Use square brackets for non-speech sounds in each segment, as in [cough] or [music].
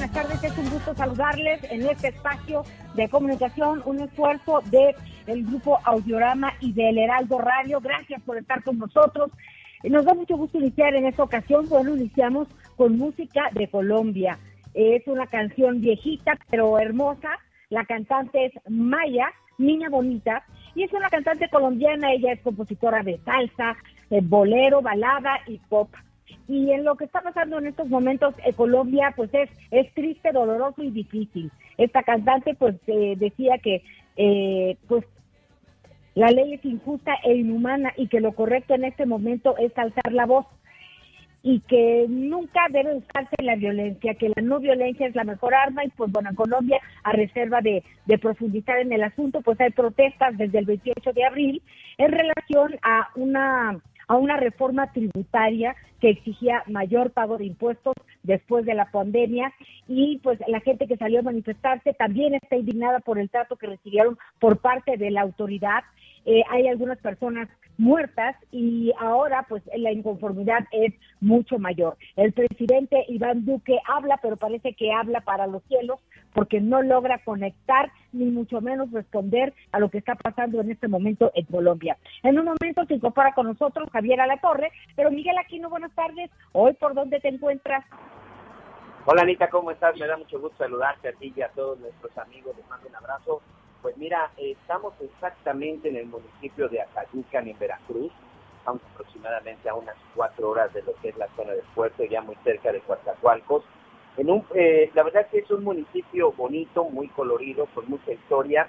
Buenas tardes. Es un gusto saludarles en este espacio de comunicación, un esfuerzo de el grupo Audiorama y del Heraldo Radio. Gracias por estar con nosotros. Nos da mucho gusto iniciar en esta ocasión. Bueno, iniciamos con música de Colombia. Es una canción viejita pero hermosa. La cantante es Maya, Niña Bonita, y es una cantante colombiana. Ella es compositora de salsa, bolero, balada y pop y en lo que está pasando en estos momentos en Colombia pues es es triste doloroso y difícil. Esta cantante pues eh, decía que eh, pues la ley es injusta e inhumana y que lo correcto en este momento es alzar la voz y que nunca debe usarse la violencia, que la no violencia es la mejor arma y pues bueno, en Colombia, a reserva de profundizar en el asunto, pues hay protestas desde el 28 de abril en relación a una a una reforma tributaria que exigía mayor pago de impuestos después de la pandemia y pues la gente que salió a manifestarse también está indignada por el trato que recibieron por parte de la autoridad. Eh, hay algunas personas muertas y ahora pues la inconformidad es mucho mayor. El presidente Iván Duque habla, pero parece que habla para los cielos porque no logra conectar ni mucho menos responder a lo que está pasando en este momento en Colombia. En un momento se incorpora con nosotros Javier Alatorre, pero Miguel Aquino, buenas tardes. Hoy, ¿por dónde te encuentras? Hola Anita, ¿cómo estás? Me da mucho gusto saludarte a ti y a todos nuestros amigos. Les mando un abrazo. Pues mira, estamos exactamente en el municipio de Acayucan, en Veracruz. Estamos aproximadamente a unas cuatro horas de lo que es la zona del puerto, ya muy cerca de Coatzacoalcos. En un, eh, la verdad que es un municipio bonito, muy colorido, con mucha historia,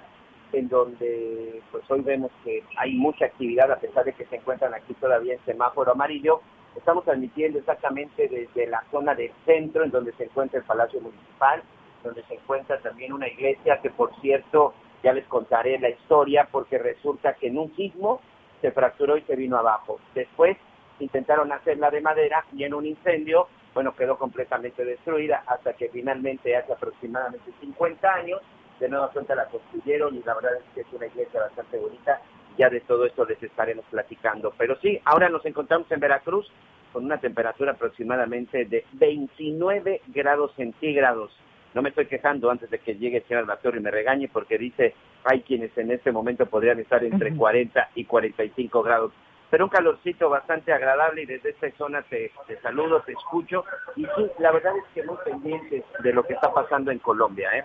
en donde pues hoy vemos que hay mucha actividad a pesar de que se encuentran aquí todavía en semáforo amarillo. Estamos transmitiendo exactamente desde la zona del centro, en donde se encuentra el Palacio Municipal, donde se encuentra también una iglesia que, por cierto, ya les contaré la historia, porque resulta que en un sismo se fracturó y se vino abajo. Después intentaron hacerla de madera y en un incendio, bueno, quedó completamente destruida hasta que finalmente hace aproximadamente 50 años, de nueva cuenta la construyeron y la verdad es que es una iglesia bastante bonita. Ya de todo esto les estaremos platicando. Pero sí, ahora nos encontramos en Veracruz con una temperatura aproximadamente de 29 grados centígrados. No me estoy quejando antes de que llegue el señor Albator y me regañe porque dice hay quienes en este momento podrían estar entre 40 y 45 grados. Pero un calorcito bastante agradable y desde esta zona te, te saludo, te escucho y sí, la verdad es que muy pendientes de lo que está pasando en Colombia. ¿eh?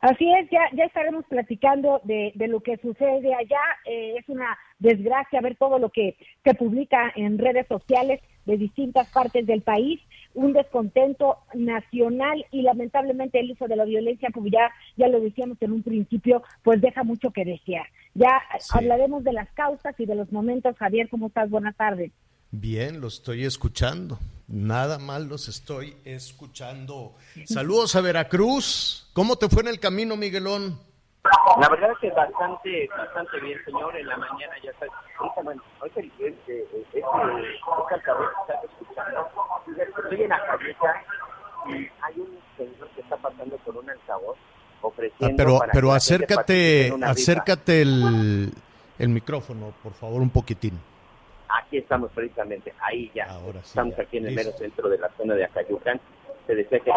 Así es, ya, ya estaremos platicando de, de lo que sucede allá. Eh, es una desgracia ver todo lo que se publica en redes sociales de distintas partes del país, un descontento nacional y lamentablemente el uso de la violencia, como ya, ya lo decíamos en un principio, pues deja mucho que desear. Ya hablaremos de las causas y de los momentos. Javier, ¿cómo estás? Buenas tardes. Bien, lo estoy escuchando. Nada mal los estoy escuchando. Saludos a Veracruz. ¿Cómo te fue en el camino, Miguelón? La verdad es que bastante, bastante bien, señor. En la mañana ya está. Ahorita, bueno, el este, este, estás escuchando. Estoy en la cabeza y hay un señor que está pasando por un altavoz ofreciendo. Ah, pero para pero acércate, acércate el, el micrófono, por favor, un poquitín. Aquí estamos precisamente, ahí ya. Ahora sí, estamos ya. aquí en el mero centro de la zona de Acayucan. Te decía que [laughs]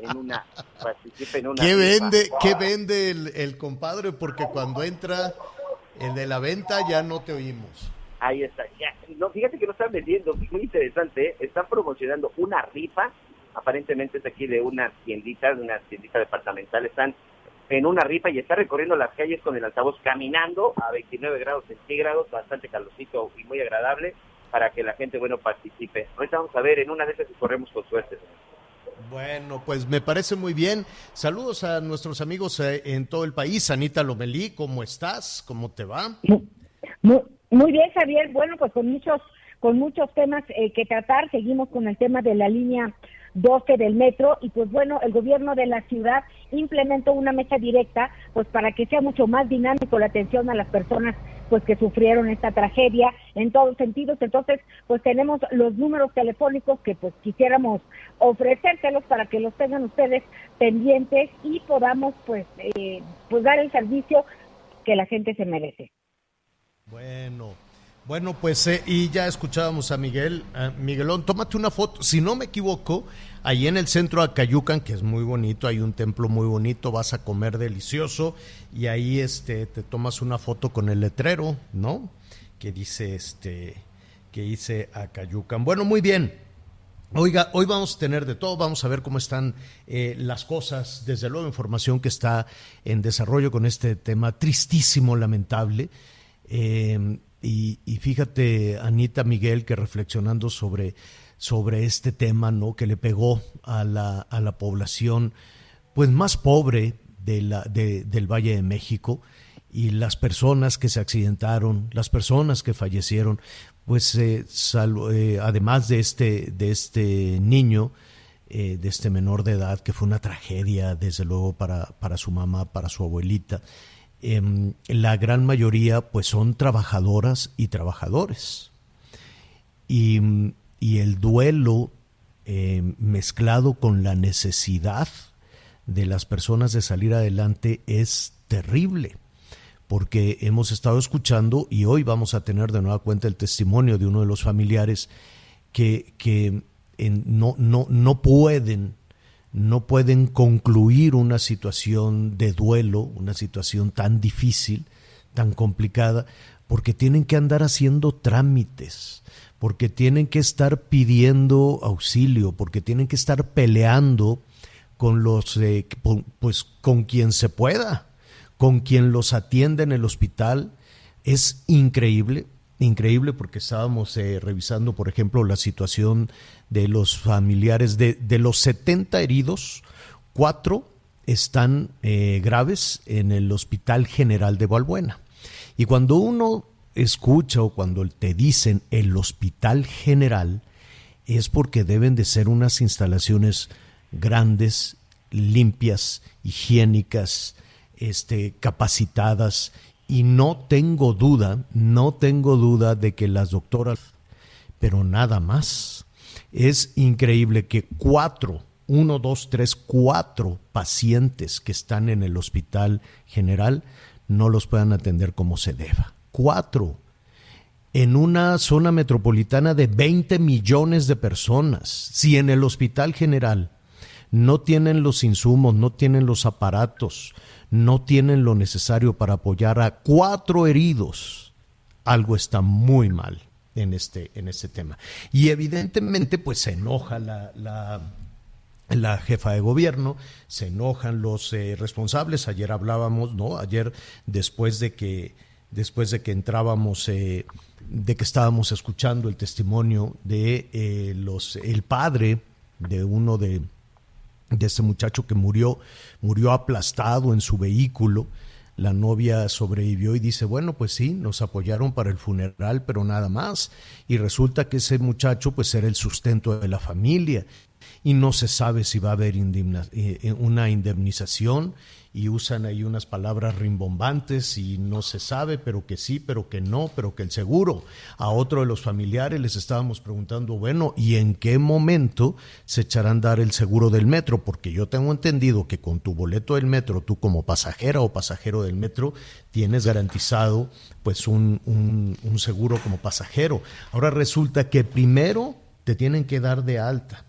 en una participe en una ¿Qué vende, qué vende el, el compadre? Porque cuando entra el de la venta ya no te oímos. Ahí está. Ya. No, fíjate que no están vendiendo, muy interesante, ¿eh? están promocionando una rifa, aparentemente es aquí de una tiendita, de una tiendita departamental, están en una rifa y está recorriendo las calles con el altavoz caminando a 29 grados centígrados, bastante calorcito y muy agradable para que la gente, bueno, participe. Ahorita vamos a ver, en una de esas si corremos con suerte. Bueno, pues me parece muy bien. Saludos a nuestros amigos eh, en todo el país. Anita Lomelí, ¿cómo estás? ¿Cómo te va? Muy, muy bien, Javier. Bueno, pues con muchos, con muchos temas eh, que tratar. Seguimos con el tema de la línea 12 del metro y pues bueno, el gobierno de la ciudad implementó una mesa directa pues para que sea mucho más dinámico la atención a las personas pues que sufrieron esta tragedia en todos sentidos. Entonces, pues tenemos los números telefónicos que pues quisiéramos ofrecérselos para que los tengan ustedes pendientes y podamos pues eh, pues dar el servicio que la gente se merece. Bueno, bueno, pues eh, y ya escuchábamos a Miguel, a Miguelón, tómate una foto, si no me equivoco, ahí en el centro de Acayucan, que es muy bonito, hay un templo muy bonito, vas a comer delicioso y ahí este te tomas una foto con el letrero, ¿no? Que dice este que dice Acayucan. Bueno, muy bien. Oiga, hoy vamos a tener de todo, vamos a ver cómo están eh, las cosas, desde luego información que está en desarrollo con este tema tristísimo, lamentable. Eh, y, fíjate, Anita Miguel, que reflexionando sobre, sobre este tema, ¿no? Que le pegó a la, a la población, pues más pobre de la, de- del Valle de México y las personas que se accidentaron, las personas que fallecieron, pues eh, sal- eh, además de este, de este niño, eh, de este menor de edad, que fue una tragedia, desde luego, para, para su mamá, para su abuelita. Em, la gran mayoría, pues, son trabajadoras y trabajadores. Y, y el duelo eh, mezclado con la necesidad de las personas de salir adelante es terrible porque hemos estado escuchando y hoy vamos a tener de nueva cuenta el testimonio de uno de los familiares que, que no, no, no pueden no pueden concluir una situación de duelo, una situación tan difícil, tan complicada, porque tienen que andar haciendo trámites, porque tienen que estar pidiendo auxilio, porque tienen que estar peleando con los eh, pues con quien se pueda, con quien los atiende en el hospital. Es increíble, increíble porque estábamos eh, revisando, por ejemplo, la situación de los familiares de, de los 70 heridos, cuatro están eh, graves en el Hospital General de Valbuena. Y cuando uno escucha o cuando te dicen el Hospital General, es porque deben de ser unas instalaciones grandes, limpias, higiénicas, este, capacitadas y no tengo duda, no tengo duda de que las doctoras, pero nada más. Es increíble que cuatro, uno, dos, tres, cuatro pacientes que están en el hospital general no los puedan atender como se deba. Cuatro en una zona metropolitana de 20 millones de personas, si en el Hospital General no tienen los insumos, no tienen los aparatos, no tienen lo necesario para apoyar a cuatro heridos, algo está muy mal en este, en este tema. Y evidentemente, pues se enoja la, la, la jefa de gobierno, se enojan los eh, responsables. Ayer hablábamos, ¿no? Ayer después de que después de que entrábamos, eh, de que estábamos escuchando el testimonio de eh, los el padre de uno de de este muchacho que murió murió aplastado en su vehículo. La novia sobrevivió y dice, bueno, pues sí, nos apoyaron para el funeral, pero nada más. Y resulta que ese muchacho pues era el sustento de la familia y no se sabe si va a haber eh, eh, una indemnización y usan ahí unas palabras rimbombantes y no se sabe, pero que sí, pero que no, pero que el seguro. A otro de los familiares les estábamos preguntando, bueno, ¿y en qué momento se echarán a dar el seguro del metro? Porque yo tengo entendido que con tu boleto del metro, tú como pasajera o pasajero del metro, tienes garantizado pues un, un- un seguro como pasajero. Ahora resulta que primero te tienen que dar de alta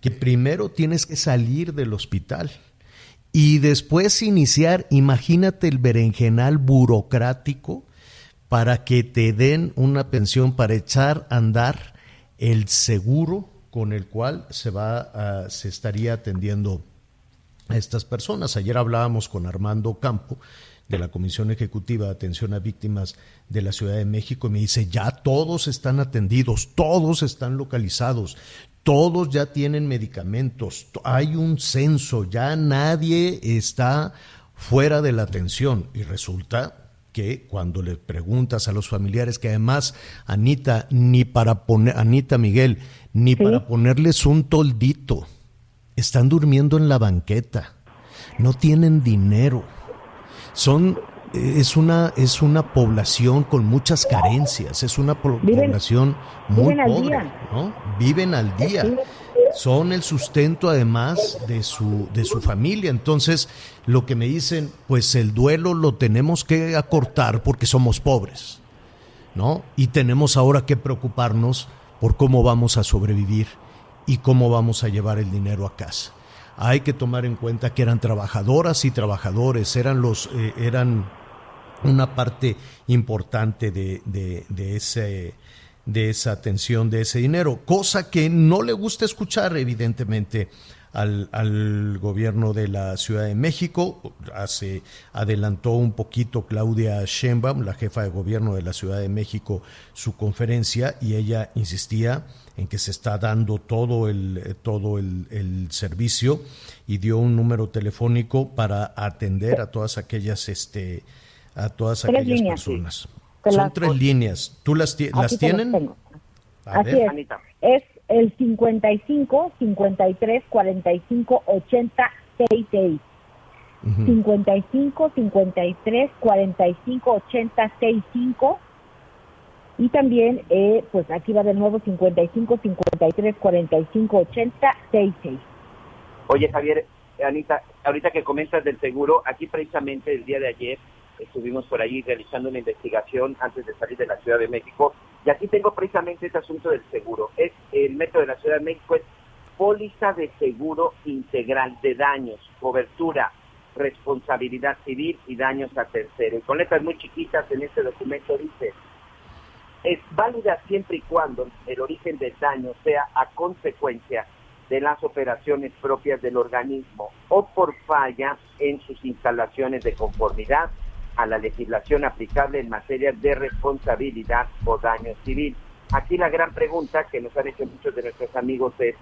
que primero tienes que salir del hospital y después iniciar, imagínate el berenjenal burocrático para que te den una pensión para echar a andar el seguro con el cual se va a- se estaría atendiendo a estas personas. Ayer hablábamos con Armando Campo de la Comisión Ejecutiva de Atención a Víctimas de la Ciudad de México y me dice, ya todos están atendidos, todos están localizados, todos ya tienen medicamentos, to- hay un censo, ya nadie está fuera de la atención. Y resulta que cuando le preguntas a los familiares que además Anita ni para poner Anita Miguel ni para ponerles un toldito están durmiendo en la banqueta, no tienen dinero, son es una es una población con muchas carencias, es una Viven- población muy viven pobre. ¿no? Viven al día. Son el sustento además de su de su familia, entonces lo que me dicen, pues el duelo lo tenemos que acortar porque somos pobres. ¿no? Y tenemos ahora que preocuparnos por cómo vamos a sobrevivir y cómo vamos a llevar el dinero a casa. Hay que tomar en cuenta que eran trabajadoras y trabajadores, eran los, eh, eran una parte importante de, de- de ese de esa atención, de ese dinero, cosa que no le gusta escuchar, evidentemente, al, al gobierno de la Ciudad de México. Hace, adelantó un poquito Claudia Sheinbaum, la jefa de gobierno de la Ciudad de México, su conferencia y ella insistía en que se está dando todo el, eh, todo el, el servicio y dio un número telefónico para atender a todas aquellas, este, a todas Tres aquellas líneas, sí. personas. Te Son las- tres líneas. ¿Tú las, las tienen? tengo. A Así ver. es. Es el 55 53 45 80 66. Ujú. 55 53 45 80 65. Y también, eh, pues aquí va de nuevo 55 53 45 80 66. Oye, Javier, Anita, ahorita que comentas del seguro, aquí precisamente el día de ayer estuvimos por ahí realizando una investigación antes de salir de la Ciudad de México y aquí tengo precisamente este asunto del seguro. Es el método de la Ciudad de México es póliza de seguro integral de daños, cobertura, responsabilidad civil y daños a tercero. Y con letras muy chiquitas en este documento dice es válida siempre y cuando el origen del daño sea a consecuencia de las operaciones propias del organismo o por falla en sus instalaciones de conformidad a la legislación aplicable en materia de responsabilidad o daño civil. Aquí la gran pregunta que nos han hecho muchos de nuestros amigos es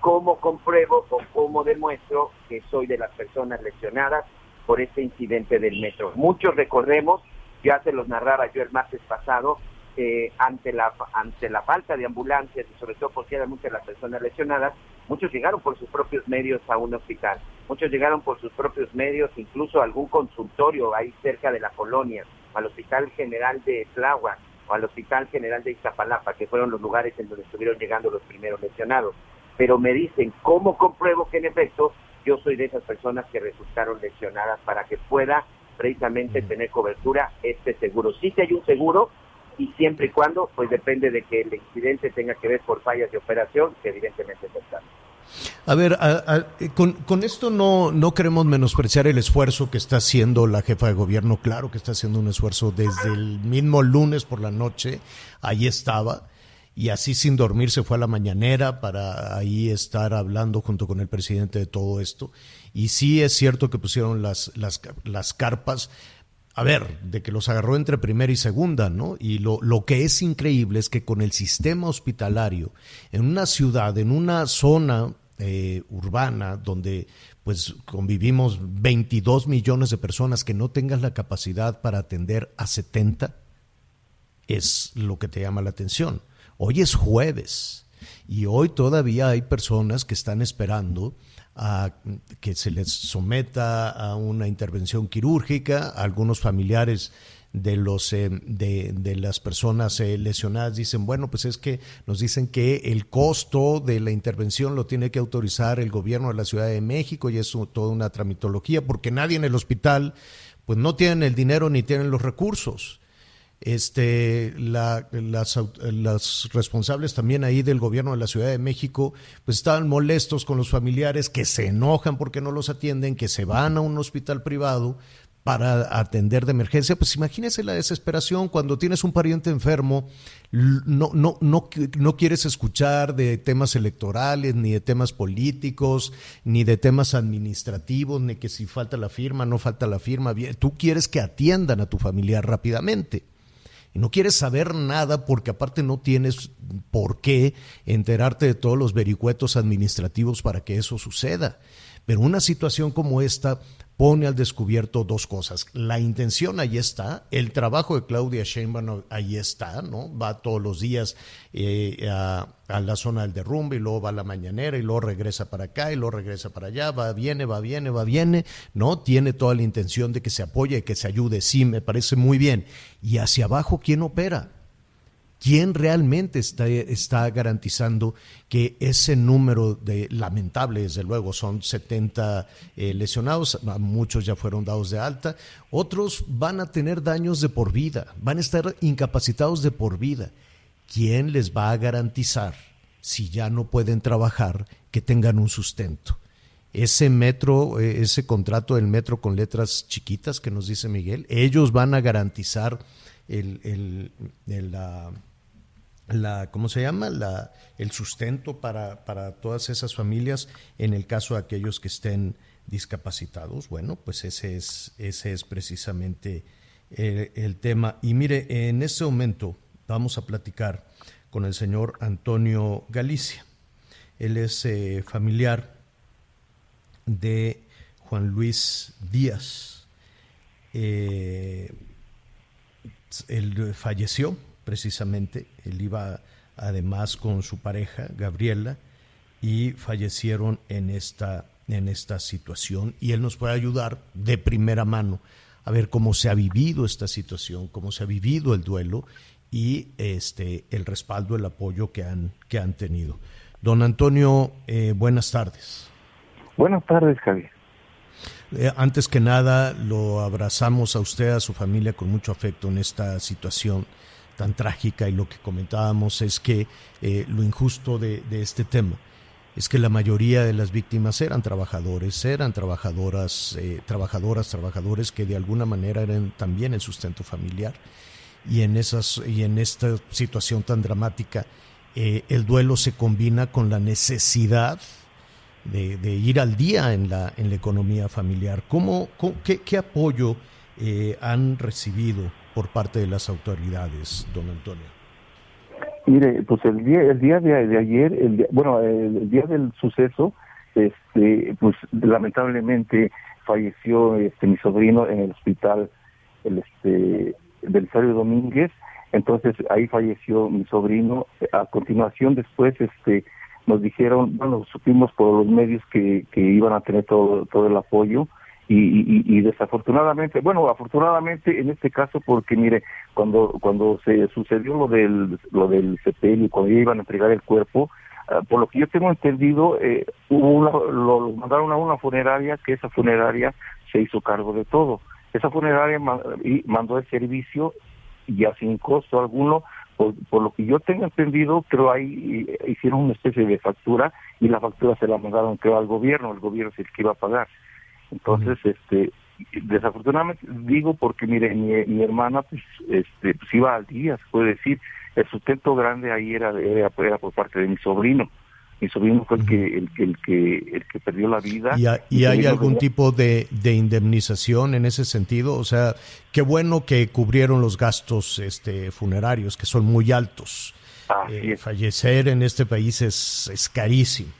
cómo compruebo o cómo demuestro que soy de las personas lesionadas por este incidente del metro. Muchos recordemos, ya se los narraba yo el martes pasado, eh, ante la ante la falta de ambulancias y sobre todo porque eran muchas las personas lesionadas, muchos llegaron por sus propios medios a un hospital, muchos llegaron por sus propios medios, incluso a algún consultorio ahí cerca de la colonia, al Hospital General de Tláhuac o al Hospital General de Iztapalapa, que fueron los lugares en donde estuvieron llegando los primeros lesionados. Pero me dicen, ¿cómo compruebo que en efecto yo soy de esas personas que resultaron lesionadas para que pueda precisamente tener cobertura este seguro? Sí que hay un seguro, y siempre y cuando, pues depende de que el incidente tenga que ver por fallas de operación, que evidentemente es el caso. A ver, a- a- con, con esto no, no queremos menospreciar el esfuerzo que está haciendo la jefa de gobierno. Claro que está haciendo un esfuerzo desde el mismo lunes por la noche. Ahí estaba. Y así sin dormir se fue a la mañanera para ahí estar hablando junto con el presidente de todo esto. Y sí es cierto que pusieron las, las, las carpas. A ver, de que los agarró entre primera y segunda, ¿no? Y lo, lo que es increíble es que con el sistema hospitalario, en una ciudad, en una zona eh, urbana donde pues convivimos 22 millones de personas que no tengas la capacidad para atender a 70, es lo que te llama la atención. Hoy es jueves Y hoy todavía hay personas que están esperando a que se les someta a una intervención quirúrgica, algunos familiares de los eh, de, de, las personas eh, lesionadas dicen bueno pues es que nos dicen que el costo de la intervención lo tiene que autorizar el gobierno de la Ciudad de México y es toda una tramitología porque nadie en el hospital pues no tienen el dinero ni tienen los recursos este, la, las, las, responsables también ahí del gobierno de la Ciudad de México, pues estaban molestos con los familiares que se enojan porque no los atienden, que se van a un hospital privado para atender de emergencia. Pues imagínese la desesperación cuando tienes un pariente enfermo, no, no, no, no quieres escuchar de temas electorales, ni de temas políticos, ni de temas administrativos, ni que si falta la firma, no falta la firma. Tú quieres que atiendan a tu familiar rápidamente y no quieres saber nada porque aparte no tienes por qué enterarte de todos los vericuetos administrativos para que eso suceda. Pero una situación como esta pone al descubierto dos cosas. La intención ahí está, el trabajo de Claudia Sheinbaum ahí está, ¿no? Va todos los días eh, a, la zona del derrumbe y luego va a la mañanera y luego regresa para acá y luego regresa para allá, va, viene, va, viene, va, viene, ¿no? Tiene toda la intención de que se apoye, que se ayude, sí, me parece muy bien. Y hacia abajo, ¿quién opera? ¿Quién realmente está, está, garantizando que ese número de, lamentable, desde luego, son 70 eh, lesionados, muchos ya fueron dados de alta, otros van a tener daños de por vida, van a estar incapacitados de por vida. ¿Quién les va a garantizar, si ya no pueden trabajar, que tengan un sustento? Ese metro, eh, ese contrato del metro con letras chiquitas que nos dice Miguel, ellos van a garantizar el, el, la la, ¿cómo se llama? La, el sustento para, para todas esas familias en el caso de aquellos que estén discapacitados. Bueno, pues ese es, ese es precisamente el, el tema. Y mire, en este momento vamos a platicar con el señor Antonio Galicia. Él es eh, familiar de Juan Luis Díaz. Eh, él falleció precisamente. Él iba además con su pareja, Gabriela, y fallecieron en esta, en esta situación. Y él nos puede ayudar de primera mano a ver cómo se ha vivido esta situación, cómo se ha vivido el duelo y este, el respaldo, el apoyo que han, que han tenido. Don Antonio, eh, buenas tardes. Buenas tardes, Javier. Eh, antes que nada, lo abrazamos a usted, a su familia, con mucho afecto en esta situación tan trágica y lo que comentábamos es que eh, lo injusto de, este tema es que la mayoría de las víctimas eran trabajadores, eran trabajadoras, eh, trabajadoras, trabajadores que de alguna manera eran también el sustento familiar y en esas y en esta situación tan dramática eh, el duelo se combina con la necesidad de, ir al día en la en la economía familiar. ¿Cómo, qué, apoyo han recibido por parte de las autoridades, don Antonio? Mire, pues el día, el día de, de ayer, el día, bueno, el, el, día del suceso, este, pues lamentablemente falleció este mi sobrino en el hospital, el este Belisario Domínguez, entonces ahí falleció mi sobrino. A continuación, después, este, nos dijeron, bueno, supimos por los medios que, que iban a tener todo, todo el apoyo y, y, y, desafortunadamente, bueno, afortunadamente en este caso porque mire, cuando cuando se sucedió lo del lo del sepelio, cuando iban a entregar el cuerpo, uh, por lo que yo tengo entendido, eh, hubo lo, mandaron a una funeraria que esa funeraria se hizo cargo de todo. Esa funeraria mandó el servicio ya sin costo alguno, por, por, lo que yo tengo entendido, creo ahí hicieron una especie de factura y la factura se la mandaron creo al gobierno, el gobierno es el que iba a pagar. Entonces, uh -huh. este, desafortunadamente digo porque mire, mi, mi hermana pues, este, pues iba al día, se puede decir, el sustento grande ahí era, era, era por parte de mi sobrino. Mi sobrino fue el que el que el que el que perdió la vida. ¿Y, a, y hay algún tipo de, de indemnización en ese sentido? O sea, qué bueno que cubrieron los gastos este funerarios que son muy altos. Eh, fallecer en este país es, es carísimo,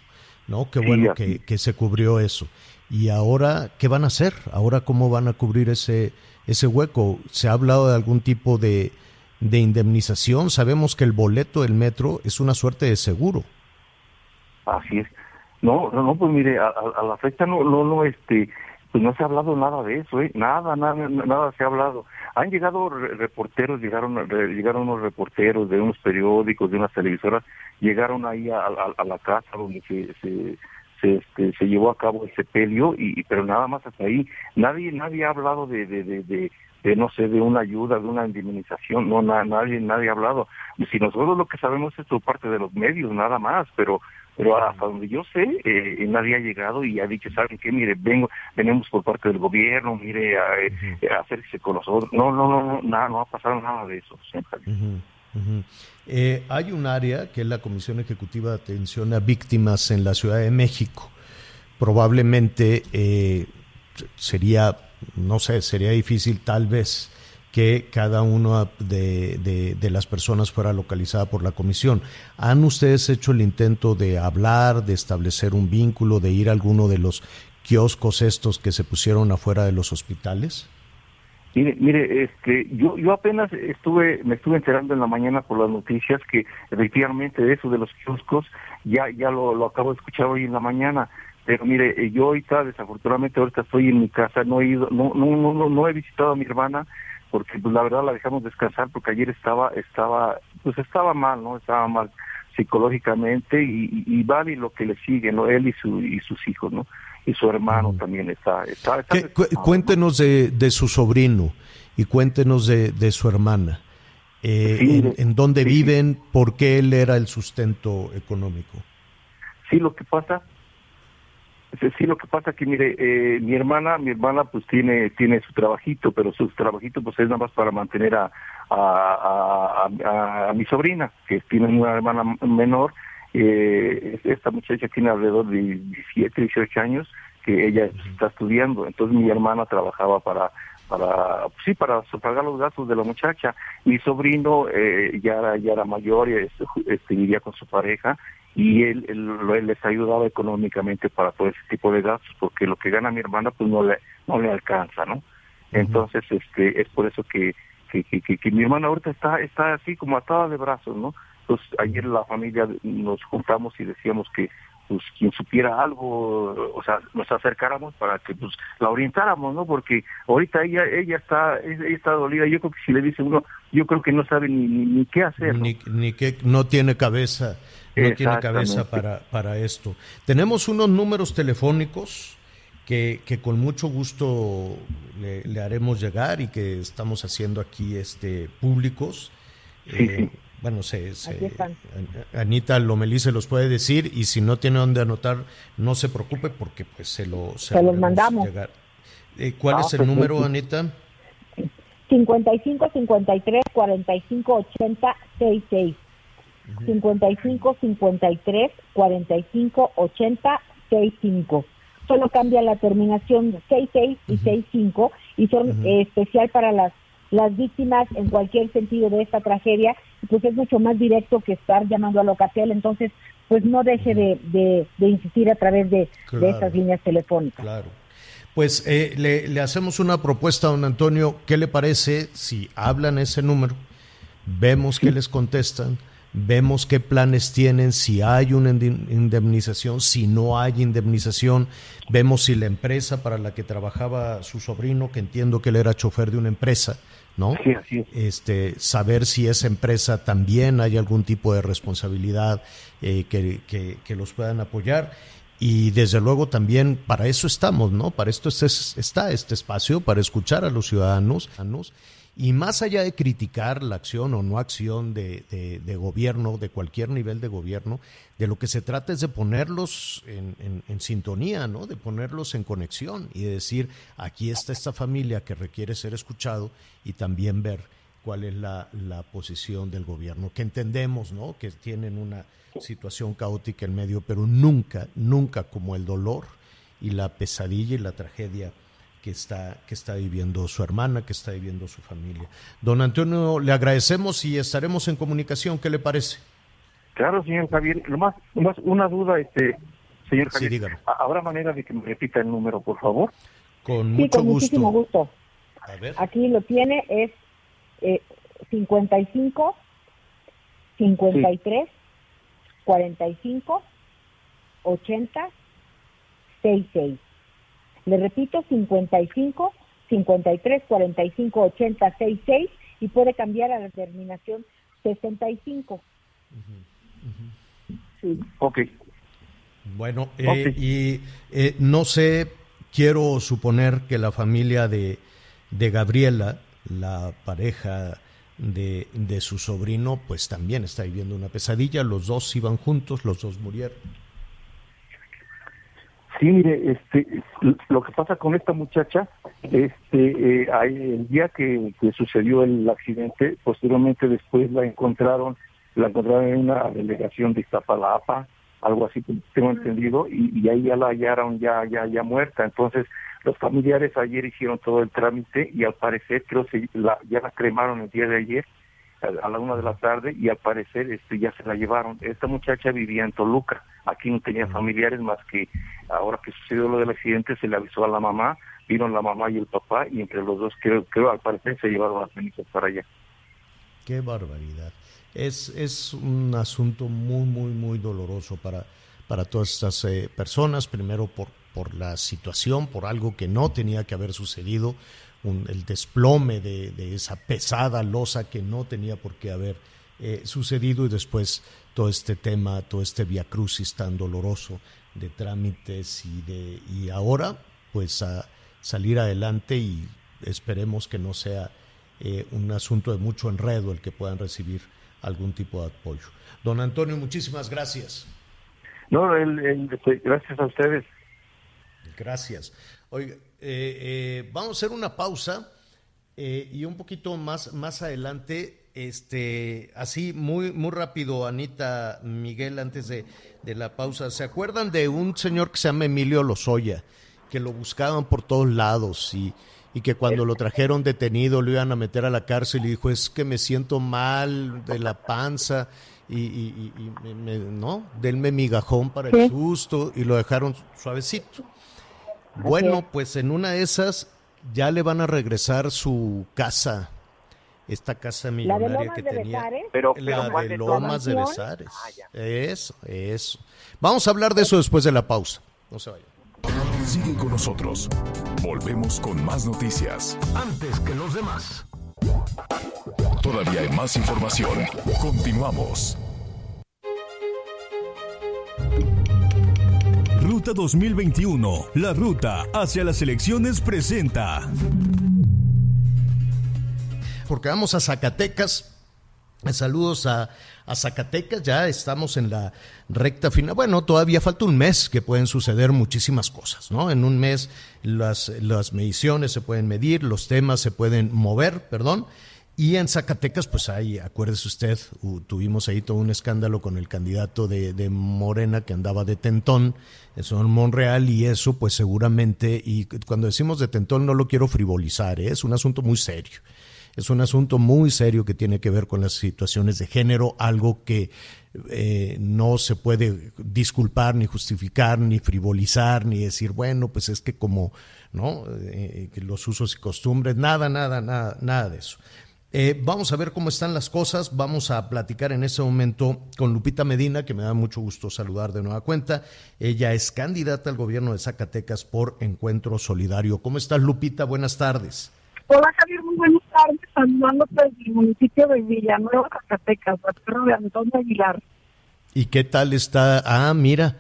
¿no? Qué bueno sí, que, que se cubrió eso. Y ahora, ¿qué van a hacer? Ahora, ¿cómo van a cubrir ese, ese hueco? ¿Se ha hablado de algún tipo de, de indemnización. Sabemos que el boleto del metro es una suerte de seguro. Así es. No, no, no, pues mire, a, la fecha no, no, no, este, pues no se ha hablado nada de eso, ¿eh? Nada, nada, nada se ha hablado. Han llegado re- reporteros, llegaron, llegaron unos reporteros de unos periódicos, de unas televisoras, llegaron ahí a la casa donde se, se, se, este, se llevó a cabo el sepelio, y, pero nada más hasta ahí. Nadie, nadie ha hablado de, de, de, de, de, no sé, de una ayuda, de una indemnización, no, na- nadie, nadie ha hablado. Si nosotros lo que sabemos es por parte de los medios, nada más, pero pero hasta donde yo sé, eh, nadie ha llegado y ha dicho, ¿saben qué? Mire, vengo, venimos por parte del gobierno, mire, a, eh, a hacerse con nosotros. No, no, no, no, nada, no ha pasado nada de eso. señor Javier. Eh, hay un área que es la Comisión Ejecutiva de Atención a Víctimas en la Ciudad de México. Probablemente eh, sería, no sé, sería difícil tal vez que cada una de, de- de las personas fuera localizada por la comisión. ¿Han ustedes hecho el intento de hablar, de establecer un vínculo, de ir a alguno de los kioscos estos que se pusieron afuera de los hospitales? Mire, mire, este, yo, yo apenas estuve, me estuve enterando en la mañana por las noticias que efectivamente eso de los kioscos ya, ya lo, lo acabo de escuchar hoy en la mañana. Pero mire, eh, yo ahorita, desafortunadamente ahorita estoy en mi casa, no he ido, no, no, no, no, no he visitado a mi hermana porque pues la verdad la dejamos descansar porque ayer estaba, estaba, pues estaba mal, ¿no? Estaba mal psicológicamente y, y, y vale lo que le sigue, ¿no? Él y su, y sus hijos, ¿no? Y su hermano también está, está, está ¿Qué- cu- descansado, ¿no? cuéntenos de, de su sobrino y cuéntenos de, de su hermana. Eh, Sí, en, en dónde sí. viven? ¿Por qué él era el sustento económico? Sí, lo que pasa, sí, sí, lo que pasa que mire, eh, mi hermana, mi hermana pues tiene tiene su trabajito, pero su trabajito pues es nada más para mantener a a, a, a- a mi sobrina, que tiene una hermana menor. Eh, esta muchacha tiene alrededor de 17, 18 años, que ella está estudiando. Entonces mi hermana trabajaba para para pues, sí para pagar los gastos de la muchacha. Mi sobrino eh, ya era ya era mayor y este, vivía con su pareja y él, él, él les ayudaba económicamente para todo ese tipo de gastos porque lo que gana mi hermana pues no le no le alcanza no entonces este es por eso que que, que, que- que mi hermana ahorita está está así como atada de brazos no pues ayer la familia nos juntamos y decíamos que pues quien supiera algo, o sea, nos acercáramos para que pues la orientáramos, ¿no? Porque ahorita ella ella está ella está dolida, yo creo que si le dice uno, yo creo que no sabe ni, ni, ni qué hacer. ¿no? Ni, ni que no tiene cabeza, no tiene cabeza para, para esto. Tenemos unos números telefónicos que, que con mucho gusto le, le haremos llegar y que estamos haciendo aquí este públicos. Sí, Eh, sí. Bueno, se, se- Anita Lomelí se los puede decir y si no tiene dónde anotar, no se preocupe porque pues se, lo, Se lo los mandamos. llegar. Eh, ¿Cuál Ah, es el perfecto. número, Anita? 55 53 45 80 66. 55 53 45 80 65. Solo cambia la terminación de 66 y 65 y son eh, especial para las las víctimas en cualquier sentido de esta tragedia, pues es mucho más directo que estar llamando a Locatel, entonces pues no deje de, de, de insistir a través de, Claro. de estas líneas telefónicas. Claro. Pues eh, le, le hacemos una propuesta, don Antonio. ¿Qué le parece si hablan ese número? Vemos qué les contestan, vemos qué planes tienen, si hay una indemnización, si no hay indemnización, vemos si la empresa para la que trabajaba su sobrino, que entiendo que él era chofer de una empresa, ¿no? Sí, así es. este, saber si esa empresa también hay algún tipo de responsabilidad eh, que, que- que los puedan apoyar. Y desde luego también para eso estamos, ¿no? Para esto es- está este espacio, para escuchar a los ciudadanos. ciudadanos. Y más allá de criticar la acción o no acción de, de- gobierno, de cualquier nivel de gobierno, de lo que se trata es de ponerlos en sintonía, ¿no? De ponerlos en conexión y de decir, aquí está esta familia que requiere ser escuchado y también ver cuál es la, la posición del gobierno, que entendemos, ¿no? Que tienen una situación caótica en medio, pero nunca, nunca como el dolor y la pesadilla y la tragedia que está, que está viviendo su hermana, que está viviendo su familia. Don Antonio, le agradecemos y estaremos en comunicación. ¿Qué le parece? Claro, señor Javier. Lo más, lo más una duda, este, señor Sí, Javier. dígame. ¿Habrá manera de que me repita el número, por favor? Con Sí, mucho con muchísimo gusto. gusto. A ver. Aquí lo tiene, es eh, 55 53 45 80 66. Le repito, 55 53 45 80 66 y puede cambiar a la terminación 65. Sí. Ok. Bueno, eh, y eh, no sé, quiero suponer que la familia de, de Gabriela, la pareja de, de su sobrino, pues también está viviendo una pesadilla. Los dos iban juntos, los dos murieron. Sí, mire, este, lo que pasa con esta muchacha, este, eh, el día que, que sucedió el accidente, posteriormente después la encontraron, la encontraron en una delegación de Iztapalapa, algo así que tengo entendido, y, y ahí ya la hallaron ya, ya, ya muerta. Entonces, los familiares ayer hicieron todo el trámite y al parecer creo que la, ya la cremaron el día de ayer a- la una de la tarde y al parecer este ya se la llevaron. Esta muchacha vivía en Toluca, aquí no tenía familiares más que ahora que sucedió lo del accidente se le avisó a la mamá, vieron la mamá y el papá y entre los dos creo, creo al parecer se llevaron las cenizas para allá. Qué barbaridad. Es, es un asunto muy, muy, muy doloroso para, para todas estas eh, personas. Primero por, por la situación, por algo que no tenía que haber sucedido, un- el desplome de, de esa pesada losa que no tenía por qué haber eh, sucedido y después todo este tema, todo este viacrucis tan doloroso de trámites y de y ahora pues a salir adelante y esperemos que no sea eh, un asunto de mucho enredo el que puedan recibir algún tipo de apoyo. Don Antonio, muchísimas gracias. No, el- el- este, gracias a ustedes. Gracias. Oiga, eh, eh, vamos a hacer una pausa eh, y un poquito más, más adelante, este, así muy, muy rápido, Anita, Miguel, antes de, de la pausa. ¿Se acuerdan de un señor que se llama Emilio Lozoya, que lo buscaban por todos lados y, y que cuando lo trajeron detenido lo iban a meter a la cárcel y dijo, es que me siento mal de la panza y, y- y- y me- no, denme migajón para el susto y lo dejaron suavecito. Bueno, pues en una de esas ya le van a regresar su casa, esta casa La de millonaria Lomas que de tenía. Besares. Pero, La pero ¿cuál de de todas? Lomas de mansión? Besares. Ah. Eso, eso. Vamos a hablar de eso después de la pausa. No se vayan. Sigue con nosotros. Volvemos con más noticias. Antes que los demás. Todavía hay más información. Continuamos. Ruta 2021, la ruta hacia las elecciones presenta. Porque vamos a Zacatecas. Saludos a, a Zacatecas, ya estamos en la recta final. Bueno, todavía falta un mes que pueden suceder muchísimas cosas, ¿no? En un mes las, las mediciones se pueden medir, los temas se pueden mover, perdón. Y en Zacatecas, pues ahí, acuérdese usted, tuvimos ahí todo un escándalo con el candidato de, de Morena que andaba de tentón, el señor Monreal, y eso, pues seguramente, y cuando decimos de tentón no lo quiero frivolizar, ¿eh? es un asunto muy serio. Es un asunto muy serio que tiene que ver con las situaciones de género, algo que eh, no se puede disculpar, ni justificar, ni frivolizar, ni decir, bueno, pues es que como, ¿no? Eh, los usos y costumbres, nada, nada, nada, nada de eso. Eh, vamos a ver cómo están las cosas. Vamos a platicar en este momento con Lupita Medina, que me da mucho gusto saludar de nueva cuenta. Ella es candidata al gobierno de Zacatecas por Encuentro Solidario. ¿Cómo estás, Lupita? Buenas tardes. Hola Javier, muy buenas tardes, saludándote desde el municipio de Villanueva, Zacatecas, barrio de Antonio Aguilar. ¿Y qué tal está? Ah, mira,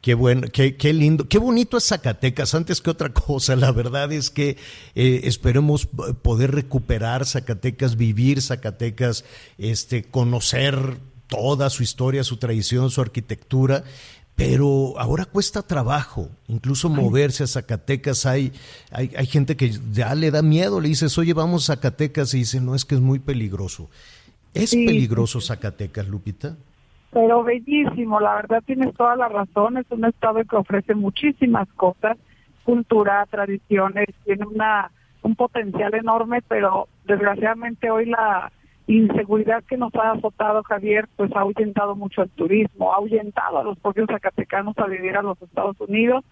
qué bueno, qué, qué lindo, qué bonito es Zacatecas, antes que otra [laughs] cosa. La verdad es que eh, esperemos poder recuperar Zacatecas, vivir Zacatecas, este, conocer toda su historia, su tradición, su arquitectura. Pero ahora cuesta trabajo, incluso moverse a Zacatecas. Hay, hay, hay gente que ya le da miedo, le dices, oye, vamos a Zacatecas, y dice, no, es que es muy peligroso. ¿Es Sí. peligroso Zacatecas, Lupita? Pero bellísimo, la verdad tienes toda la razón, es un estado que ofrece muchísimas cosas, cultura, tradiciones, tiene una un potencial enorme, pero desgraciadamente hoy la inseguridad que nos ha azotado Javier, pues ha ahuyentado mucho el turismo, ha ahuyentado a los propios zacatecanos a vivir a los Estados Unidos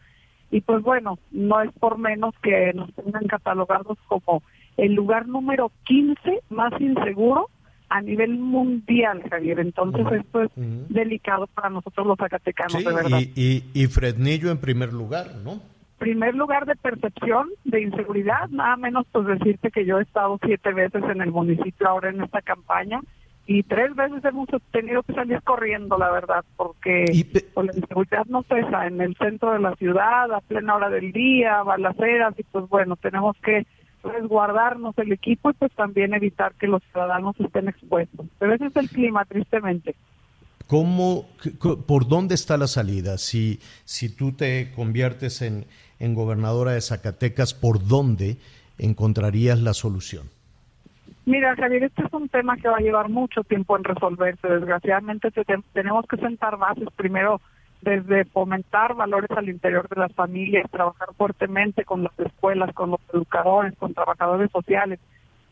y pues bueno, no es por menos que nos tengan catalogados como el lugar número 15 más inseguro a nivel mundial, Javier. Entonces esto es delicado para nosotros los zacatecanos, Sí, de verdad. y, y, y Fresnillo en primer lugar, ¿no? primer lugar de percepción de inseguridad, nada menos pues decirte que yo he estado siete veces en el municipio ahora en esta campaña y tres veces hemos tenido que salir corriendo, la verdad, porque pues, la inseguridad no cesa en el centro de la ciudad, a plena hora del día, balaceras y pues bueno, tenemos que resguardarnos el equipo y pues también evitar que los ciudadanos estén expuestos. Pero ese es el clima, tristemente. ¿Cómo, ¿Por dónde está la salida? Si, si tú te conviertes en, en gobernadora de Zacatecas, ¿por dónde encontrarías la solución? Mira, Javier, este es un tema que va a llevar mucho tiempo en resolverse. Desgraciadamente te- te- tenemos que sentar bases primero desde fomentar valores al interior de las familias, trabajar fuertemente con las escuelas, con los educadores, con trabajadores sociales.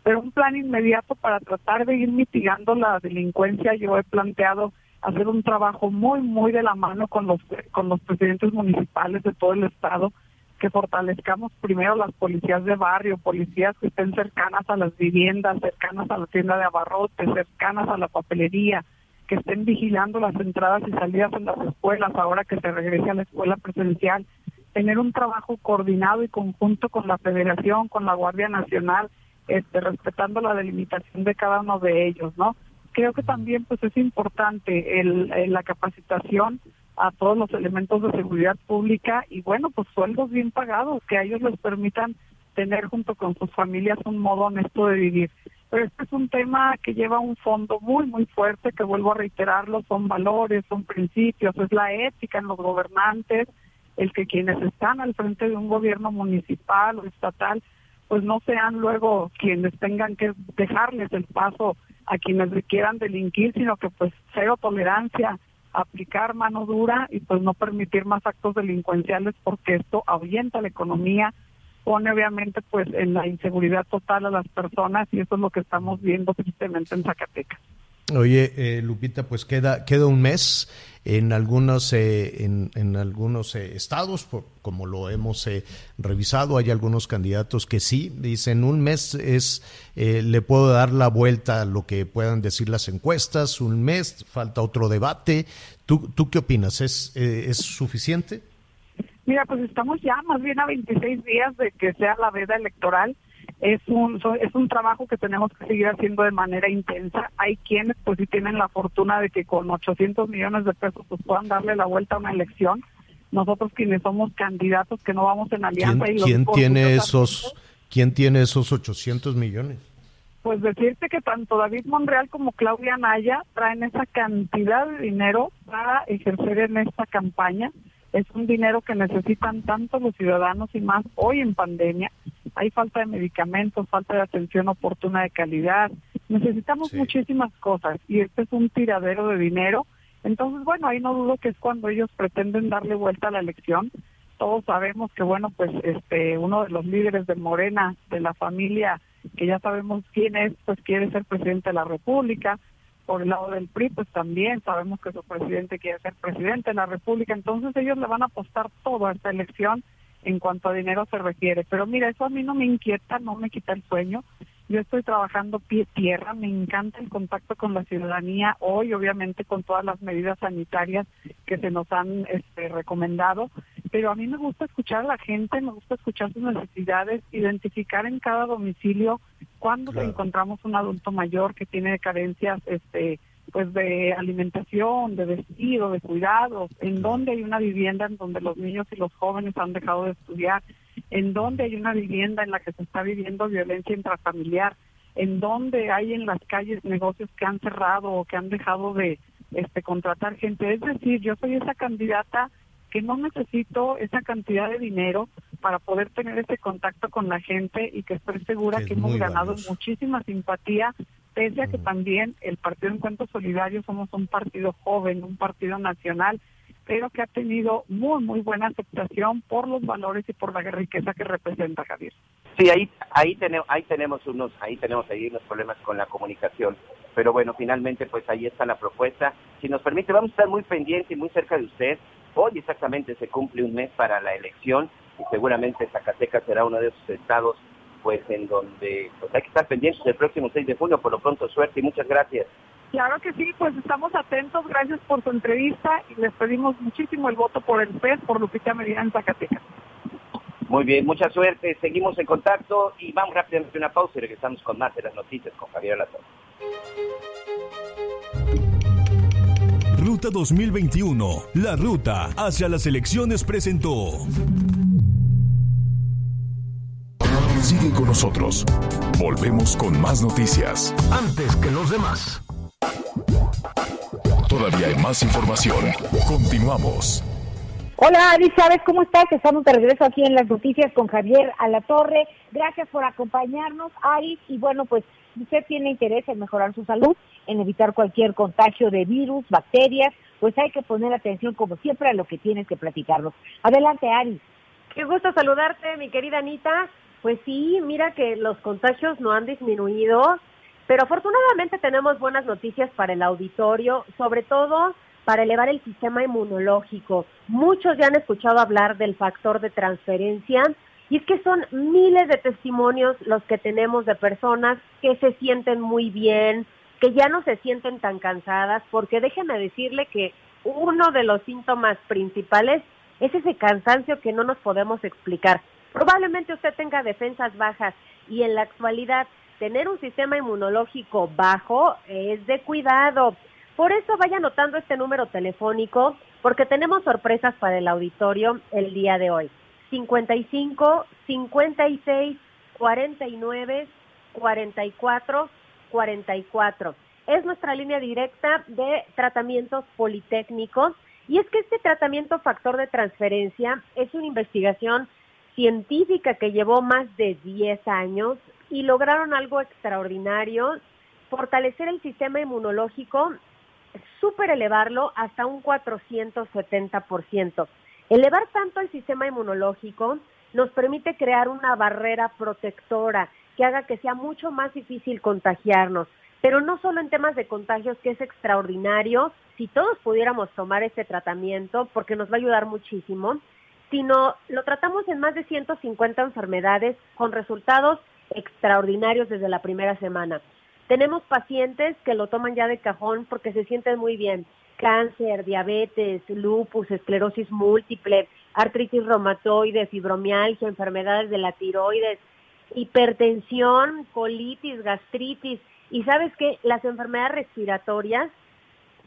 Pero un plan inmediato para tratar de ir mitigando la delincuencia, yo he planteado hacer un trabajo muy, muy de la mano con los, con los presidentes municipales de todo el estado, que fortalezcamos primero las policías de barrio, policías que estén cercanas a las viviendas, cercanas a la tienda de abarrotes, cercanas a la papelería, que estén vigilando las entradas y salidas en las escuelas ahora que se regrese a la escuela presencial, tener un trabajo coordinado y conjunto con la Federación, con la Guardia Nacional, este, respetando la delimitación de cada uno de ellos, ¿no? Creo que también pues es importante el, el- la capacitación a todos los elementos de seguridad pública y bueno, pues sueldos bien pagados que a ellos les permitan tener junto con sus familias un modo honesto de vivir. Pero este es un tema que lleva un fondo muy, muy fuerte, que vuelvo a reiterarlo, son valores, son principios, es la ética en los gobernantes, el que quienes están al frente de un gobierno municipal o estatal, pues no sean luego quienes tengan que dejarles el paso a quienes quieran delinquir, sino que pues cero tolerancia, aplicar mano dura y pues no permitir más actos delincuenciales porque esto ahuyenta la economía, pone obviamente pues en la inseguridad total a las personas y eso es lo que estamos viendo tristemente en Zacatecas. Oye, eh, Lupita, pues queda, queda un mes en algunos, eh, en, en algunos eh, estados, por- como lo hemos eh, revisado, hay algunos candidatos que sí, dicen un mes es, eh, le puedo dar la vuelta a lo que puedan decir las encuestas, un mes, falta otro debate. ¿Tú, tú qué opinas? ¿Es, eh, ¿Es suficiente? Mira, pues estamos ya más bien a 26 días de que sea la veda electoral. Es un es un trabajo que tenemos que seguir haciendo de manera intensa. Hay quienes pues sí tienen la fortuna de que con 800 millones de pesos pues puedan darle la vuelta a una elección. Nosotros quienes somos candidatos que no vamos en ¿Quién, alianza y los quién tiene esos, quién tiene esos 800 millones? Pues decirte que tanto David Monreal como Claudia Naya traen esa cantidad de dinero para ejercer en esta campaña. Es un dinero que necesitan tanto los ciudadanos y más hoy en pandemia. Hay falta de medicamentos, falta de atención oportuna de calidad. Necesitamos muchísimas cosas y este es un tiradero de dinero. Entonces, bueno, ahí no dudo que es cuando ellos pretenden darle vuelta a la elección. Todos sabemos que, bueno, pues este uno de los líderes de Morena, de la familia, que ya sabemos quién es, pues quiere ser presidente de la República. Por el lado del PRI, pues también sabemos que su presidente quiere ser presidente de la República. Entonces ellos le van a apostar todo a esta elección en cuanto a dinero se refiere. Pero mira, eso a mí no me inquieta, no me quita el sueño. Yo estoy trabajando pie tierra, me encanta el contacto con la ciudadanía hoy, obviamente con todas las medidas sanitarias que se nos han este, recomendado, pero a mí me gusta escuchar a la gente, me gusta escuchar sus necesidades, identificar en cada domicilio cuando encontramos un adulto mayor que tiene carencias este pues de alimentación, de vestido, de cuidados, en donde hay una vivienda en donde los niños y los jóvenes han dejado de estudiar, en donde hay una vivienda en la que se está viviendo violencia intrafamiliar, en donde hay en las calles negocios que han cerrado o que han dejado de este contratar gente. Es decir, yo soy esa candidata que no necesito esa cantidad de dinero para poder tener ese contacto con la gente y que estoy segura Que es que hemos ganado valioso. muchísima simpatía, pese a que también el Partido Encuentro Solidario somos un partido joven, un partido nacional, pero que ha tenido muy, muy buena aceptación por los valores y por la riqueza que representa Javier. Sí, ahí ahí tenemos ahí tenemos unos ahí tenemos ahí unos problemas con la comunicación, pero bueno, finalmente pues ahí está la propuesta. Si nos permite, vamos a estar muy pendientes y muy cerca de usted. Hoy exactamente se cumple un mes para la elección y seguramente Zacatecas será uno de esos estados pues en donde pues hay que estar pendientes del próximo 6 de junio. Por lo pronto, suerte y muchas gracias. Claro que sí, pues estamos atentos, gracias por su entrevista y les pedimos muchísimo el voto por el PES, por Lupita Medina en Zacatecas. Muy bien, mucha suerte. Seguimos en contacto y vamos rápidamente a una pausa y regresamos con más de las noticias con Javier Latorre. Ruta 2021, la ruta hacia las elecciones presentó. Sigue con nosotros. Volvemos con más noticias. Antes que los demás. Todavía hay más información. Continuamos. Hola, Ari, ¿sabes cómo estás? Estamos de regreso aquí en las noticias con Javier Alatorre. Gracias por acompañarnos, Aris. Y bueno, pues si usted tiene interés en mejorar su salud, en evitar cualquier contagio de virus, bacterias, pues hay que poner atención, como siempre, a lo que tienes que platicarnos. Adelante, Aris. Qué gusto saludarte, mi querida Anita. Pues sí, mira que los contagios no han disminuido, pero afortunadamente tenemos buenas noticias para el auditorio, sobre todo para elevar el sistema inmunológico. Muchos ya han escuchado hablar del factor de transferencia y es que son miles de testimonios los que tenemos de personas que se sienten muy bien, que ya no se sienten tan cansadas, porque déjeme decirle que uno de los síntomas principales es ese cansancio que no nos podemos explicar. Probablemente usted tenga defensas bajas y en la actualidad tener un sistema inmunológico bajo es de cuidado. Por eso vaya anotando este número telefónico porque tenemos sorpresas para el auditorio el día de hoy. 55 56 49 44 44. Es nuestra línea directa de tratamientos politécnicos y es que este tratamiento factor de transferencia es una investigación científica que llevó más de 10 años y lograron algo extraordinario, fortalecer el sistema inmunológico, súper elevarlo hasta un 470%. Elevar tanto el sistema inmunológico nos permite crear una barrera protectora que haga que sea mucho más difícil contagiarnos. Pero no solo en temas de contagios, que es extraordinario, si todos pudiéramos tomar este tratamiento, porque nos va a ayudar muchísimo, sino lo tratamos en más de 150 enfermedades con resultados extraordinarios desde la primera semana. Tenemos pacientes que lo toman ya de cajón porque se sienten muy bien. Cáncer, diabetes, lupus, esclerosis múltiple, artritis reumatoide, fibromialgia, enfermedades de la tiroides, hipertensión, colitis, gastritis. Y sabes que las enfermedades respiratorias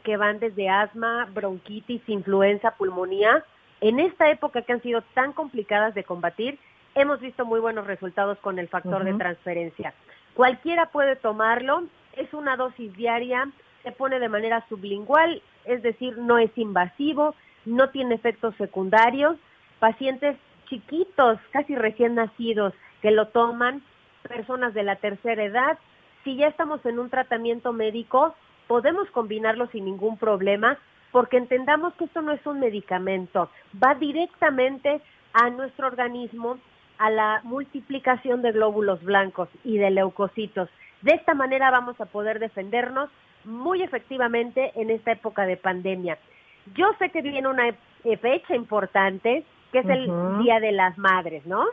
que van desde asma, bronquitis, influenza, pulmonía, en esta época que han sido tan complicadas de combatir, hemos visto muy buenos resultados con el factor de transferencia. Cualquiera puede tomarlo, es una dosis diaria, se pone de manera sublingual, es decir, no es invasivo, no tiene efectos secundarios. Pacientes chiquitos, casi recién nacidos, que lo toman, personas de la tercera edad, si ya estamos en un tratamiento médico, podemos combinarlo sin ningún problema, porque entendamos que esto no es un medicamento, va directamente a nuestro organismo, a la multiplicación de glóbulos blancos y de leucocitos. De esta manera vamos a poder defendernos muy efectivamente en esta época de pandemia. Yo sé que viene una e- fecha importante, que es el. Día de las Madres, ¿no?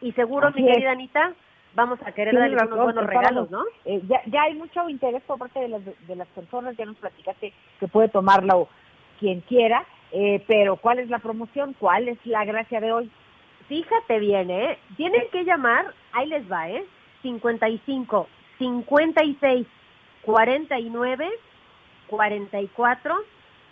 Y seguro, Así mi es. querida Anita, vamos a querer darles unos buenos estábamos- regalos, ¿no? eh, ya, ya hay mucho interés por parte de las, de las personas, ya nos platicaste que puede tomarlo quien quiera, eh, pero ¿cuál es la promoción? ¿Cuál es la gracia de hoy? Fíjate bien, ¿eh? Tienen que llamar, ahí les va, ¿eh? 55, 56, 49, 44,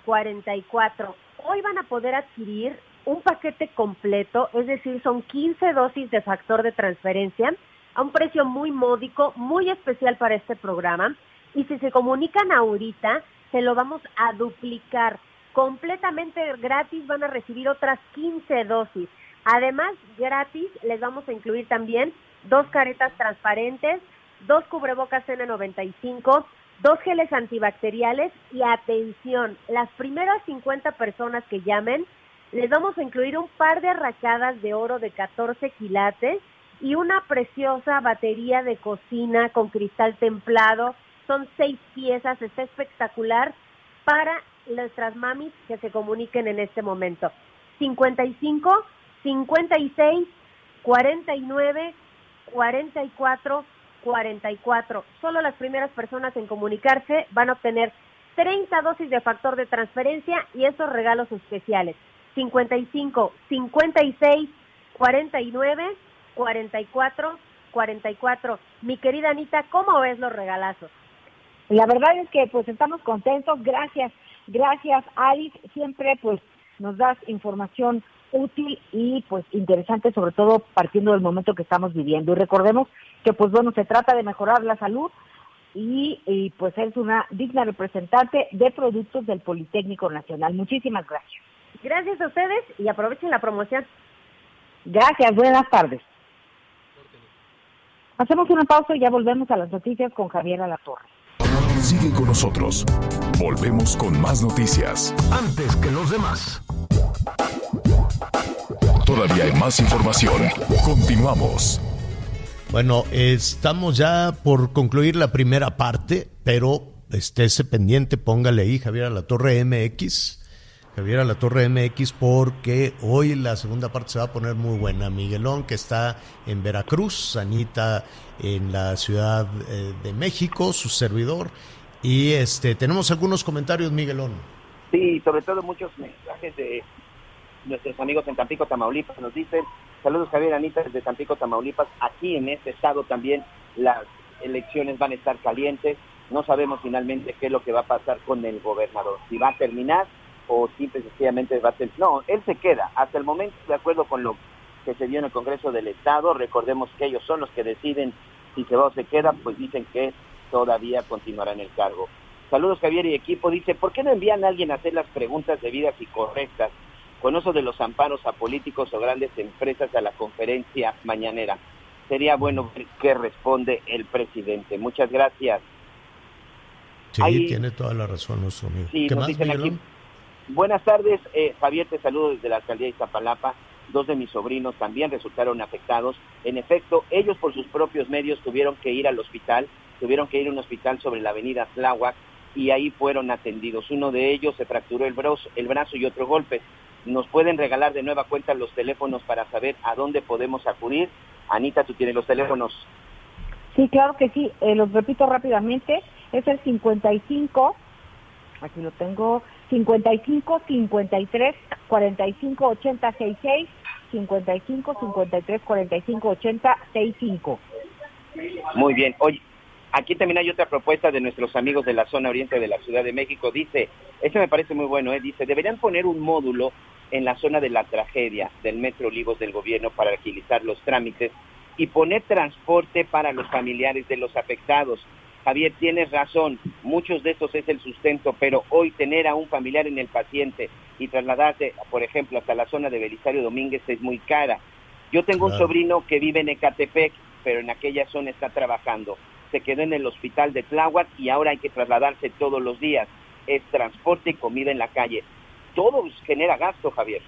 44. Hoy van a poder adquirir un paquete completo, es decir, son 15 dosis de factor de transferencia a un precio muy módico, muy especial para este programa. Y si se comunican ahorita, se lo vamos a duplicar. Completamente gratis van a recibir otras 15 dosis. Además, gratis les vamos a incluir también dos caretas transparentes, dos cubrebocas N95, dos geles antibacteriales y atención, las primeras 50 personas que llamen, les vamos a incluir un par de arracadas de oro de 14 quilates y una preciosa batería de cocina con cristal templado. Son seis piezas, está espectacular para nuestras mamis que se comuniquen en este momento. 55, 56, 49, 44 44. Solo las primeras personas en comunicarse van a obtener 30 dosis de factor de transferencia y estos regalos especiales. 55 56 49 44 44. Mi querida Anita, ¿cómo ves los regalazos? La verdad es que pues estamos contentos, gracias, gracias Alice, siempre pues nos das información útil y pues interesante, sobre todo partiendo del momento que estamos viviendo. Y recordemos que pues bueno, se trata de mejorar la salud y, y pues es una digna representante de productos del Politécnico Nacional. Muchísimas gracias. Gracias a ustedes y aprovechen la promoción. Gracias, buenas tardes. Hacemos una pausa y ya volvemos a las noticias con Javier Alatorre. Sigue con nosotros. Volvemos con más noticias. Antes que los demás. Todavía hay más información. Continuamos. Bueno, estamos ya por concluir la primera parte, pero estése pendiente, póngale ahí Javier a la Torre MX. Javier a la Torre MX porque hoy la segunda parte se va a poner muy buena. Miguelón que está en Veracruz, Anita en la Ciudad eh, de México, su servidor. Y este tenemos algunos comentarios, Miguelón. Sí, sobre todo muchos mensajes de nuestros amigos en Tampico, Tamaulipas. Nos dicen, saludos Javier Anita desde Tampico, Tamaulipas. Aquí en este estado también las elecciones van a estar calientes. No sabemos finalmente qué es lo que va a pasar con el gobernador. Si va a terminar o simple y sencillamente va a ser... No, él se queda. Hasta el momento, de acuerdo con lo que se dio en el Congreso del Estado, recordemos que ellos son los que deciden si se va o se queda, pues dicen que todavía continuará en el cargo. Saludos Javier y equipo. Dice, ¿por qué no envían a alguien a hacer las preguntas debidas y correctas con eso de los amparos a políticos o grandes empresas a la conferencia mañanera? Sería bueno ver qué responde el presidente. Muchas gracias. Sí, Ahí- tiene toda la razón nuestro amigo. Sí, ¿Qué nos más, dicen aquí. Buenas tardes, eh, Javier, te saludo desde la alcaldía de Iztapalapa. Dos de mis sobrinos también resultaron afectados. En efecto, ellos por sus propios medios tuvieron que ir al hospital, tuvieron que ir a un hospital sobre la avenida Tláhuac y ahí fueron atendidos. Uno de ellos se fracturó el brazo, el brazo y otro golpe. ¿Nos pueden regalar de nueva cuenta los teléfonos para saber a dónde podemos acudir? Anita, tú tienes los teléfonos. Sí, claro que sí. Eh, los repito rápidamente. Es el 55, aquí lo tengo, 55 53 45 80 66, 55 53 45 80 65. Muy bien. Oye, aquí también hay otra propuesta de nuestros amigos de la zona oriente de la Ciudad de México. Dice, este me parece muy bueno, ¿eh? dice, deberían poner un módulo en la zona de la tragedia del Metro Olivos del gobierno para agilizar los trámites y poner transporte para los familiares de los afectados. Javier, tienes razón, muchos de estos es el sustento, pero hoy tener a un familiar en el paciente y trasladarse, por ejemplo, hasta la zona de Belisario Domínguez es muy cara. Yo tengo un sobrino que vive en Ecatepec, pero en aquella zona está trabajando. Se quedó en el hospital de Tláhuac y ahora hay que trasladarse todos los días. Es transporte y comida en la calle. Todo genera gasto, Javier.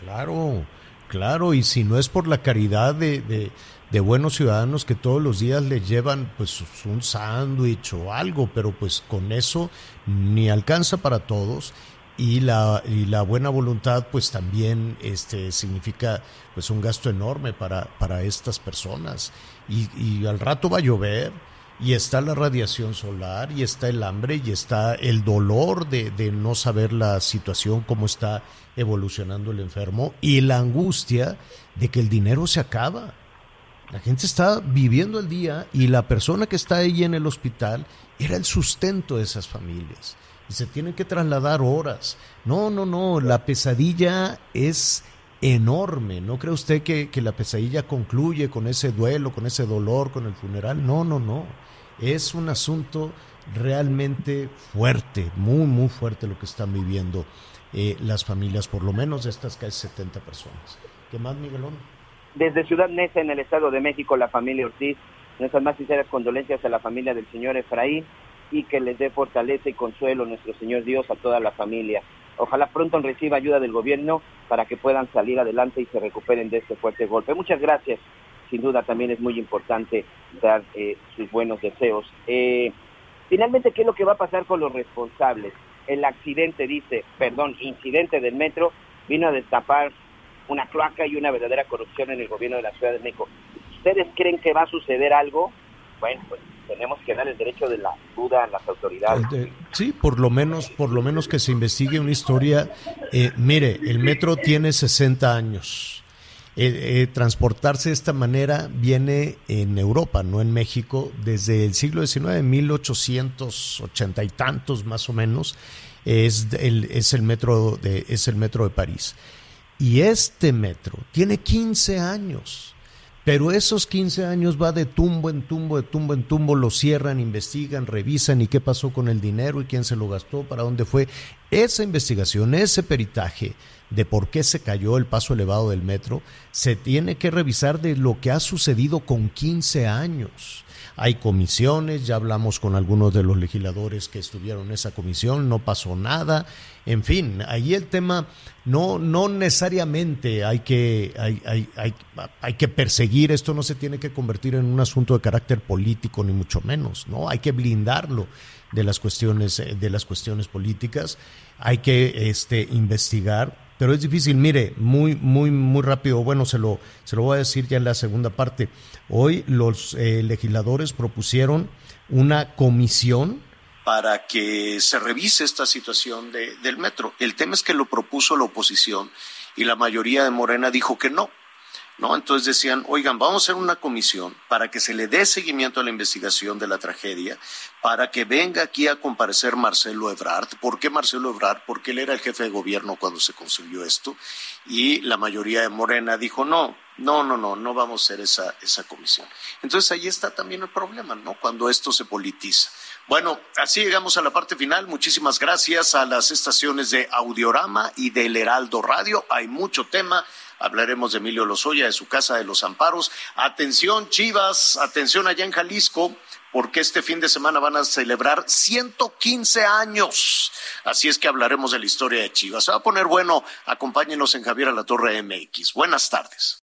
Claro, claro, y si no es por la caridad de, de- de buenos ciudadanos que todos los días les llevan pues un sándwich o algo, pero pues con eso ni alcanza para todos y la, y la buena voluntad pues también este significa pues un gasto enorme para, para estas personas y, y al rato va a llover y está la radiación solar y está el hambre y está el dolor de, de no saber la situación, cómo está evolucionando el enfermo y la angustia de que el dinero se acaba. La gente está viviendo el día y la persona que está ahí en el hospital era el sustento de esas familias. Y se tienen que trasladar horas. No, no, no, la pesadilla es enorme. ¿No cree usted que, que la pesadilla concluye con ese duelo, con ese dolor, con el funeral? No, no, no. Es un asunto realmente fuerte, muy, muy fuerte lo que están viviendo eh, las familias, por lo menos de estas casi 70 personas. ¿Qué más, Miguelón? Desde Ciudad Neza, en el Estado de México, la familia Ortiz, nuestras más sinceras condolencias a la familia del señor Efraín y que les dé fortaleza y consuelo nuestro Señor Dios a toda la familia. Ojalá pronto reciba ayuda del gobierno para que puedan salir adelante y se recuperen de este fuerte golpe. Muchas gracias. Sin duda también es muy importante dar eh, sus buenos deseos. Eh, finalmente, ¿qué es lo que va a pasar con los responsables? El accidente, dice, perdón, incidente del metro, vino a destapar una cloaca y una verdadera corrupción en el gobierno de la Ciudad de México. ustedes creen que va a suceder algo, bueno, pues tenemos que dar el derecho de la duda a las autoridades. Eh, Sí, por lo menos, por lo menos que se investigue una historia. Eh, mire, el metro tiene 60 años. Eh, eh, transportarse de esta manera viene en Europa, no en México, desde el siglo XIX, 1880 y tantos más o menos, es el, es el metro de, es el metro de París. Y este metro tiene 15 años. Pero esos 15 años va de tumbo en tumbo, de tumbo en tumbo, lo cierran, investigan, revisan y qué pasó con el dinero y quién se lo gastó, para dónde fue. Esa investigación, ese peritaje de por qué se cayó el paso elevado del metro, se tiene que revisar de lo que ha sucedido con 15 años. Hay comisiones, ya hablamos con algunos de los legisladores que estuvieron en esa comisión, no pasó nada. En fin, ahí el tema no, no necesariamente hay que, hay, hay, hay, que perseguir, esto no se tiene que convertir en un asunto de carácter político, ni mucho menos, ¿no? Hay que blindarlo de las cuestiones, eh, de las cuestiones políticas, hay que este, investigar, pero es difícil. Mire, muy, muy, muy rápido. Bueno, se lo, se lo voy a decir ya en la segunda parte. Hoy los eh, legisladores propusieron una comisión para que se revise esta situación de, del metro. El tema es que lo propuso la oposición y la mayoría de Morena dijo que no. ¿No? Entonces decían, oigan, vamos a hacer una comisión para que se le dé seguimiento a la investigación de la tragedia, para que venga aquí a comparecer Marcelo Ebrard. ¿Por qué Marcelo Ebrard? Porque él era el jefe de gobierno cuando se construyó esto. Y la mayoría de Morena dijo, no, no, no, no, no vamos a hacer esa, esa comisión. Entonces ahí está también el problema, ¿no? Cuando esto se politiza. Bueno, así llegamos a la parte final. Muchísimas gracias a las estaciones de Audiorama y del Heraldo Radio. Hay mucho tema. Hablaremos de Emilio Lozoya, de su casa de los amparos. Atención, Chivas, atención allá en Jalisco, porque este fin de semana van a celebrar 115 años. Así es que hablaremos de la historia de Chivas. Se va a poner bueno. Acompáñenos en Javier a la Torre MX. Buenas tardes.